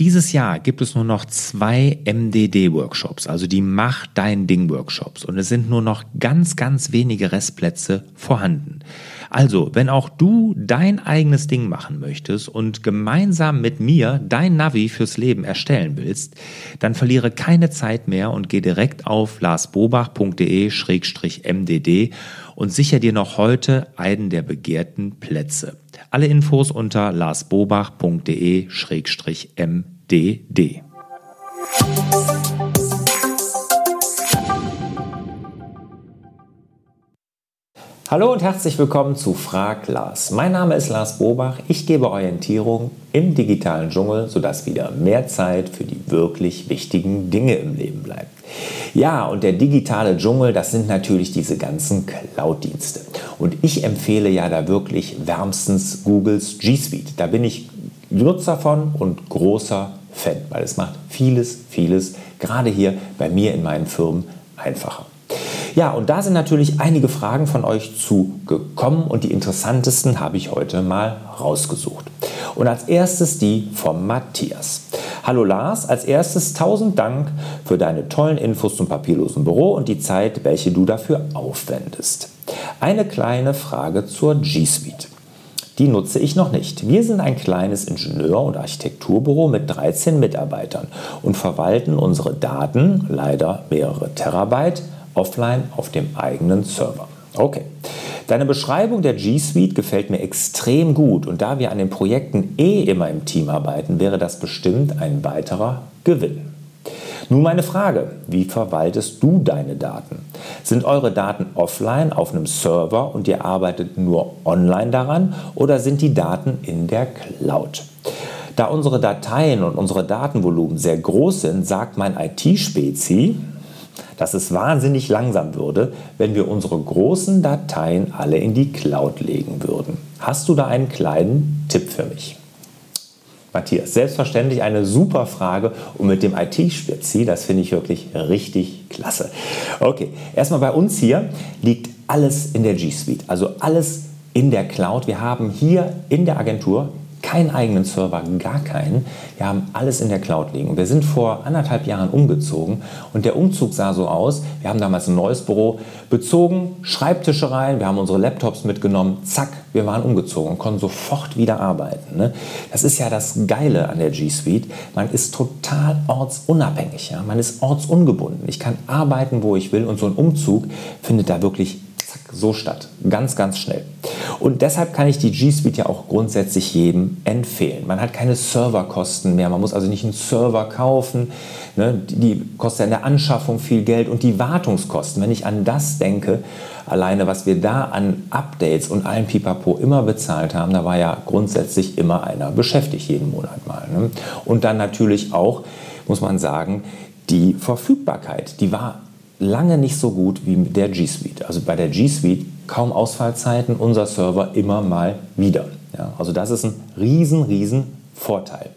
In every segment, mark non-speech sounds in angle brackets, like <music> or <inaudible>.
Dieses Jahr gibt es nur noch zwei MDD-Workshops, also die Mach dein Ding-Workshops. Und es sind nur noch ganz, ganz wenige Restplätze vorhanden. Also, wenn auch du dein eigenes Ding machen möchtest und gemeinsam mit mir dein Navi fürs Leben erstellen willst, dann verliere keine Zeit mehr und geh direkt auf larsbobach.de-mdd und sicher dir noch heute einen der begehrten Plätze. Alle Infos unter larsbobach.de-mdd. Hallo und herzlich willkommen zu Frag Lars. Mein Name ist Lars Bobach. Ich gebe Orientierung im digitalen Dschungel, sodass wieder mehr Zeit für die wirklich wichtigen Dinge im Leben bleibt. Ja, und der digitale Dschungel, das sind natürlich diese ganzen Cloud-Dienste. Und ich empfehle ja da wirklich wärmstens Googles G Suite. Da bin ich Nutzer von und großer Fan, weil es macht vieles, vieles, gerade hier bei mir in meinen Firmen einfacher. Ja, und da sind natürlich einige Fragen von euch zugekommen und die interessantesten habe ich heute mal rausgesucht. Und als erstes die vom Matthias. Hallo Lars, als erstes tausend Dank für deine tollen Infos zum papierlosen Büro und die Zeit, welche du dafür aufwendest. Eine kleine Frage zur G Suite. Die nutze ich noch nicht. Wir sind ein kleines Ingenieur- und Architekturbüro mit 13 Mitarbeitern und verwalten unsere Daten, leider mehrere Terabyte, offline auf dem eigenen Server. Okay. Deine Beschreibung der G Suite gefällt mir extrem gut und da wir an den Projekten eh immer im Team arbeiten, wäre das bestimmt ein weiterer Gewinn. Nun meine Frage, wie verwaltest du deine Daten? Sind eure Daten offline auf einem Server und ihr arbeitet nur online daran oder sind die Daten in der Cloud? Da unsere Dateien und unsere Datenvolumen sehr groß sind, sagt mein IT-Spezi, dass es wahnsinnig langsam würde, wenn wir unsere großen Dateien alle in die Cloud legen würden. Hast du da einen kleinen Tipp für mich? Matthias, selbstverständlich eine super Frage und mit dem IT-Spezi, das finde ich wirklich richtig klasse. Okay, erstmal bei uns hier liegt alles in der G Suite, also alles in der Cloud. Wir haben hier in der Agentur keinen eigenen Server, gar keinen. Wir haben alles in der Cloud liegen. Wir sind vor anderthalb Jahren umgezogen und der Umzug sah so aus. Wir haben damals ein neues Büro bezogen, Schreibtische rein, wir haben unsere Laptops mitgenommen, zack, wir waren umgezogen und konnten sofort wieder arbeiten. Ne? Das ist ja das Geile an der G Suite. Man ist total ortsunabhängig. Ja? Man ist ortsungebunden. Ich kann arbeiten, wo ich will und so ein Umzug findet da wirklich so statt. Ganz, ganz schnell. Und deshalb kann ich die G Suite ja auch grundsätzlich jedem empfehlen. Man hat keine Serverkosten mehr, man muss also nicht einen Server kaufen. Ne? Die kostet in der Anschaffung viel Geld und die Wartungskosten. Wenn ich an das denke, alleine was wir da an Updates und allen Pipapo immer bezahlt haben, da war ja grundsätzlich immer einer beschäftigt jeden Monat mal. Ne? Und dann natürlich auch, muss man sagen, die Verfügbarkeit, die war lange nicht so gut wie mit der G Suite. Also bei der G Suite kaum Ausfallzeiten, unser Server immer mal wieder. Ja, also das ist ein riesen, riesen Vorteil.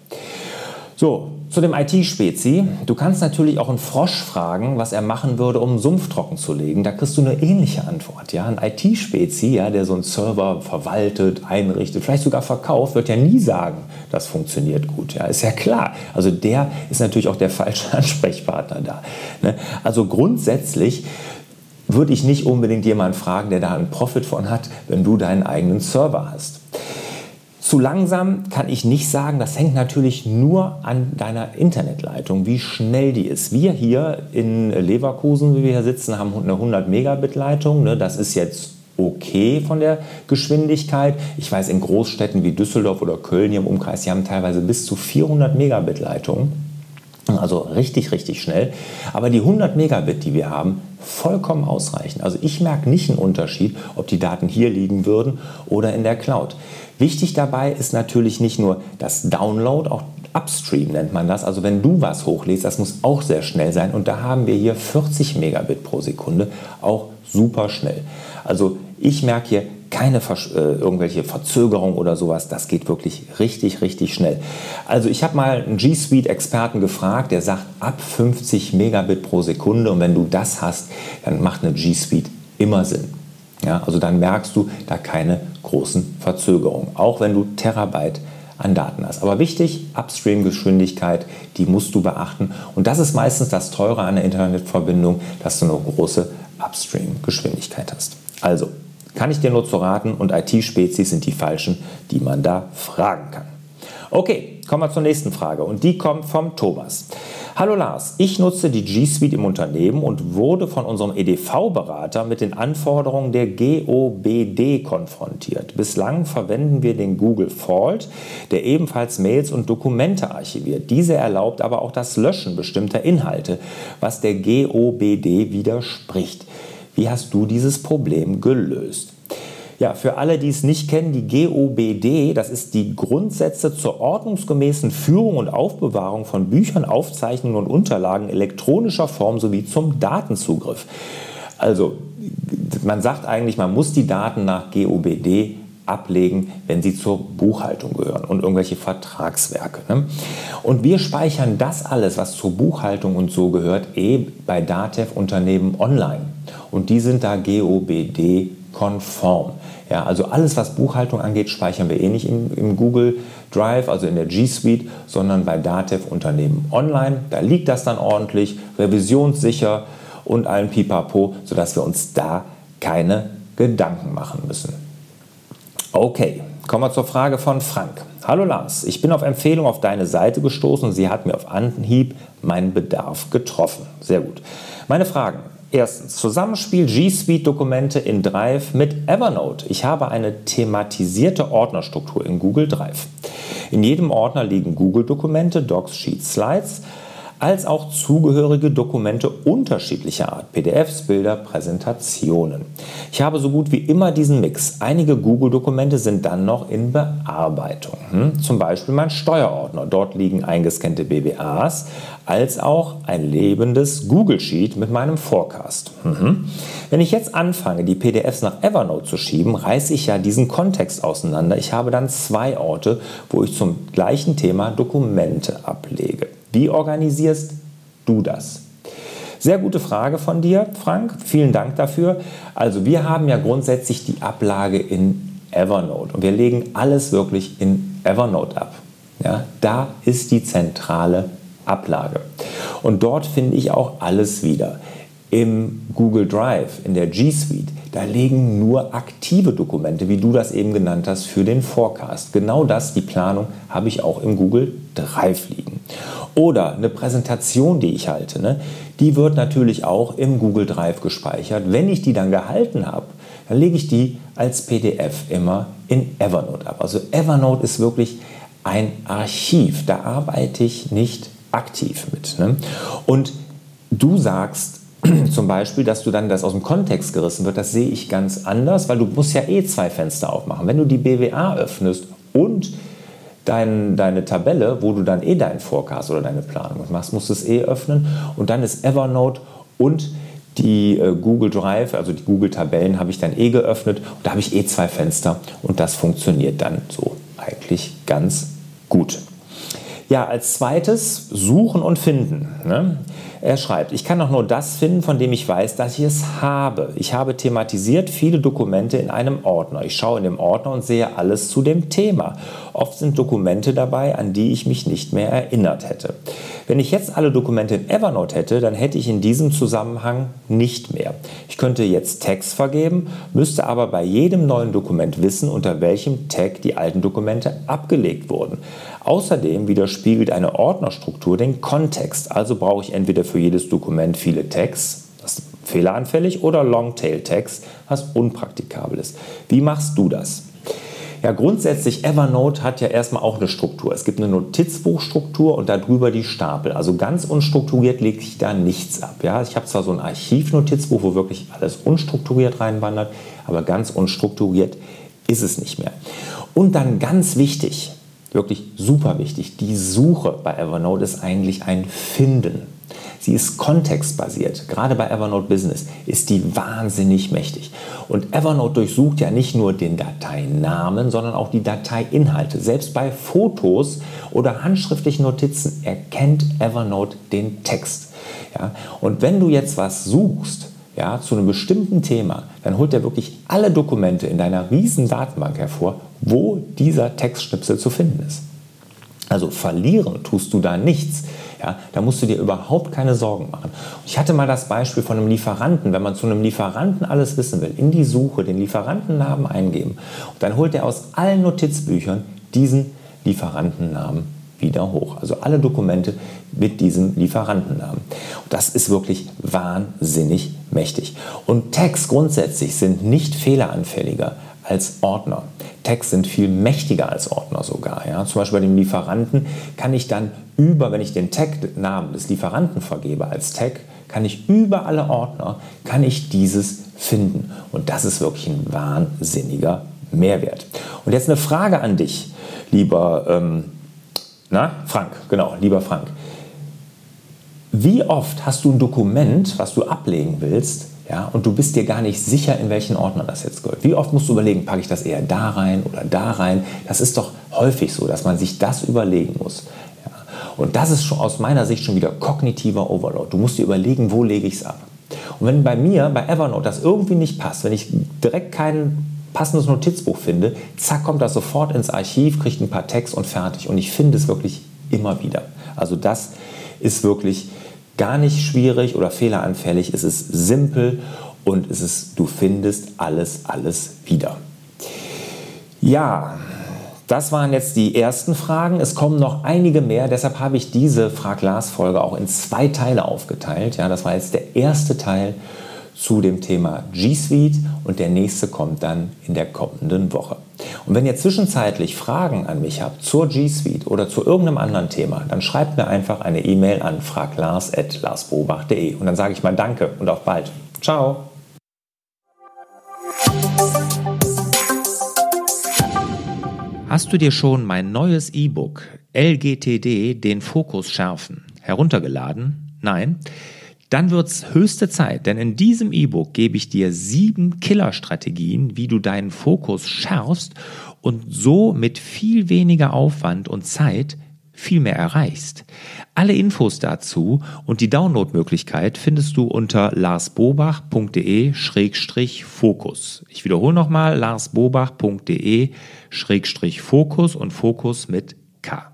So, zu dem IT-Spezi. Du kannst natürlich auch einen Frosch fragen, was er machen würde, um Sumpf trocken zu legen. Da kriegst du eine ähnliche Antwort. Ja? Ein IT-Spezi, ja, der so einen Server verwaltet, einrichtet, vielleicht sogar verkauft, wird ja nie sagen, das funktioniert gut. Ja? Ist ja klar. Also der ist natürlich auch der falsche <laughs> Ansprechpartner da. Ne? Also grundsätzlich würde ich nicht unbedingt jemanden fragen, der da einen Profit von hat, wenn du deinen eigenen Server hast. Zu langsam kann ich nicht sagen, das hängt natürlich nur an deiner Internetleitung, wie schnell die ist. Wir hier in Leverkusen, wie wir hier sitzen, haben eine 100 Megabit Leitung. Ne? Das ist jetzt okay von der Geschwindigkeit. Ich weiß, in Großstädten wie Düsseldorf oder Köln hier im Umkreis, die haben teilweise bis zu 400 Megabit Leitungen. Also richtig, richtig schnell. Aber die 100 Megabit, die wir haben, vollkommen ausreichen. Also ich merke nicht einen Unterschied, ob die Daten hier liegen würden oder in der Cloud. Wichtig dabei ist natürlich nicht nur das Download, auch Upstream nennt man das. Also wenn du was hochlädst, das muss auch sehr schnell sein. Und da haben wir hier 40 Megabit pro Sekunde, auch super schnell. Also ich merke hier keine Versch äh, irgendwelche Verzögerung oder sowas. Das geht wirklich richtig, richtig schnell. Also ich habe mal einen G Suite-Experten gefragt, der sagt ab 50 Megabit pro Sekunde. Und wenn du das hast, dann macht eine G Suite immer Sinn. Ja, also dann merkst du da keine großen Verzögerungen, auch wenn du Terabyte an Daten hast. Aber wichtig, Upstream-Geschwindigkeit, die musst du beachten. Und das ist meistens das Teure an der Internetverbindung, dass du eine große Upstream-Geschwindigkeit hast. Also, kann ich dir nur zu raten und IT-Spezies sind die falschen, die man da fragen kann. Okay, kommen wir zur nächsten Frage und die kommt vom Thomas. Hallo Lars, ich nutze die G Suite im Unternehmen und wurde von unserem EDV-Berater mit den Anforderungen der GOBD konfrontiert. Bislang verwenden wir den Google Vault, der ebenfalls Mails und Dokumente archiviert. Diese erlaubt aber auch das Löschen bestimmter Inhalte, was der GOBD widerspricht. Wie hast du dieses Problem gelöst? Ja, für alle, die es nicht kennen, die GOBD, das ist die Grundsätze zur ordnungsgemäßen Führung und Aufbewahrung von Büchern, Aufzeichnungen und Unterlagen elektronischer Form sowie zum Datenzugriff. Also man sagt eigentlich, man muss die Daten nach GOBD ablegen, wenn sie zur Buchhaltung gehören und irgendwelche Vertragswerke. Ne? Und wir speichern das alles, was zur Buchhaltung und so gehört, eh bei Datev-Unternehmen online. Und die sind da GOBD-konform. Ja, also alles, was Buchhaltung angeht, speichern wir eh nicht im, im Google Drive, also in der G Suite, sondern bei Datev Unternehmen online. Da liegt das dann ordentlich, revisionssicher und allen Pipapo, sodass wir uns da keine Gedanken machen müssen. Okay, kommen wir zur Frage von Frank. Hallo Lars, ich bin auf Empfehlung auf deine Seite gestoßen sie hat mir auf Anhieb meinen Bedarf getroffen. Sehr gut. Meine Fragen. Erstens, Zusammenspiel G Suite-Dokumente in Drive mit Evernote. Ich habe eine thematisierte Ordnerstruktur in Google Drive. In jedem Ordner liegen Google-Dokumente, Docs, Sheets, Slides als auch zugehörige Dokumente unterschiedlicher Art, PDFs, Bilder, Präsentationen. Ich habe so gut wie immer diesen Mix. Einige Google-Dokumente sind dann noch in Bearbeitung. Hm? Zum Beispiel mein Steuerordner. Dort liegen eingescannte BWAs, als auch ein lebendes Google Sheet mit meinem Forecast. Mhm. Wenn ich jetzt anfange, die PDFs nach Evernote zu schieben, reiße ich ja diesen Kontext auseinander. Ich habe dann zwei Orte, wo ich zum gleichen Thema Dokumente ablege. Wie organisierst du das? Sehr gute Frage von dir, Frank. Vielen Dank dafür. Also wir haben ja grundsätzlich die Ablage in Evernote und wir legen alles wirklich in Evernote ab. Ja, da ist die zentrale Ablage. Und dort finde ich auch alles wieder. Im Google Drive, in der G Suite, da liegen nur aktive Dokumente, wie du das eben genannt hast, für den Forecast. Genau das, die Planung, habe ich auch im Google Drive liegen. Oder eine Präsentation, die ich halte, ne, die wird natürlich auch im Google Drive gespeichert. Wenn ich die dann gehalten habe, dann lege ich die als PDF immer in Evernote ab. Also Evernote ist wirklich ein Archiv. Da arbeite ich nicht aktiv mit. Ne? Und du sagst <clears throat> zum Beispiel, dass du dann das aus dem Kontext gerissen wird, das sehe ich ganz anders, weil du musst ja eh zwei Fenster aufmachen. Wenn du die BWA öffnest und dein, deine Tabelle, wo du dann eh deinen Forecast oder deine Planung machst, musst du es eh öffnen und dann ist Evernote und die äh, Google Drive, also die Google Tabellen habe ich dann eh geöffnet und da habe ich eh zwei Fenster und das funktioniert dann so eigentlich ganz gut. Ja, als zweites suchen und finden. Ne? Er schreibt, ich kann auch nur das finden, von dem ich weiß, dass ich es habe. Ich habe thematisiert viele Dokumente in einem Ordner. Ich schaue in dem Ordner und sehe alles zu dem Thema. Oft sind Dokumente dabei, an die ich mich nicht mehr erinnert hätte. Wenn ich jetzt alle Dokumente in Evernote hätte, dann hätte ich in diesem Zusammenhang nicht mehr. Ich könnte jetzt Tags vergeben, müsste aber bei jedem neuen Dokument wissen, unter welchem Tag die alten Dokumente abgelegt wurden. Außerdem widerspiegelt eine Ordnerstruktur den Kontext, also brauche ich entweder für jedes Dokument viele Tags, was fehleranfällig, oder Longtail-Tags, was unpraktikabel ist. Wie machst du das? Ja, grundsätzlich, Evernote hat ja erstmal auch eine Struktur. Es gibt eine Notizbuchstruktur und darüber die Stapel. Also ganz unstrukturiert lege ich da nichts ab. Ja, ich habe zwar so ein Archivnotizbuch, wo wirklich alles unstrukturiert reinwandert, aber ganz unstrukturiert ist es nicht mehr. Und dann ganz wichtig, wirklich super wichtig, die Suche bei Evernote ist eigentlich ein Finden. Sie ist kontextbasiert. Gerade bei Evernote Business ist die wahnsinnig mächtig. Und Evernote durchsucht ja nicht nur den Dateinamen, sondern auch die Dateiinhalte. Selbst bei Fotos oder handschriftlichen Notizen erkennt Evernote den Text. Ja? Und wenn du jetzt was suchst, ja, zu einem bestimmten Thema, dann holt er wirklich alle Dokumente in deiner riesen Datenbank hervor, wo dieser Textschnipsel zu finden ist. Also verlieren tust du da nichts. Ja, da musst du dir überhaupt keine Sorgen machen. Ich hatte mal das Beispiel von einem Lieferanten, wenn man zu einem Lieferanten alles wissen will, in die Suche den Lieferantennamen eingeben und dann holt er aus allen Notizbüchern diesen Lieferantennamen wieder hoch. Also alle Dokumente mit diesem Lieferantennamen. Das ist wirklich wahnsinnig mächtig. Und Tags grundsätzlich sind nicht fehleranfälliger als Ordner. Tags sind viel mächtiger als Ordner sogar. Ja? Zum Beispiel bei dem Lieferanten kann ich dann über, wenn ich den Tag-Namen des Lieferanten vergebe als Tag, kann ich über alle Ordner, kann ich dieses finden. Und das ist wirklich ein wahnsinniger Mehrwert. Und jetzt eine Frage an dich, lieber ähm, na, Frank, genau, lieber Frank. Wie oft hast du ein Dokument, was du ablegen willst, ja, und du bist dir gar nicht sicher, in welchen Ordner das jetzt gehört. Wie oft musst du überlegen, packe ich das eher da rein oder da rein? Das ist doch häufig so, dass man sich das überlegen muss. Ja. Und das ist schon aus meiner Sicht schon wieder kognitiver Overload. Du musst dir überlegen, wo lege ich es ab. Und wenn bei mir, bei Evernote, das irgendwie nicht passt, wenn ich direkt kein passendes Notizbuch finde, zack, kommt das sofort ins Archiv, kriegt ein paar Text und fertig. Und ich finde es wirklich immer wieder. Also das ist wirklich gar nicht schwierig oder fehleranfällig. Es ist simpel und es ist, du findest alles, alles wieder. Ja, das waren jetzt die ersten Fragen. Es kommen noch einige mehr. Deshalb habe ich diese Frag-Las-Folge auch in zwei Teile aufgeteilt. Ja, das war jetzt der erste Teil zu dem Thema G Suite und der nächste kommt dann in der kommenden Woche. Und wenn ihr zwischenzeitlich Fragen an mich habt zur G Suite oder zu irgendeinem anderen Thema, dann schreibt mir einfach eine E-Mail an fraglars.larsbobach.de und dann sage ich mal Danke und auf bald. Ciao! Hast du dir schon mein neues E-Book LGTD den Fokus schärfen heruntergeladen? Nein? Dann wird's höchste Zeit, denn in diesem E-Book gebe ich dir sieben Killerstrategien, wie du deinen Fokus schärfst und so mit viel weniger Aufwand und Zeit viel mehr erreichst. Alle Infos dazu und die Downloadmöglichkeit findest du unter larsbobach.de-fokus. Ich wiederhole nochmal larsbobach.de-fokus und Fokus mit K.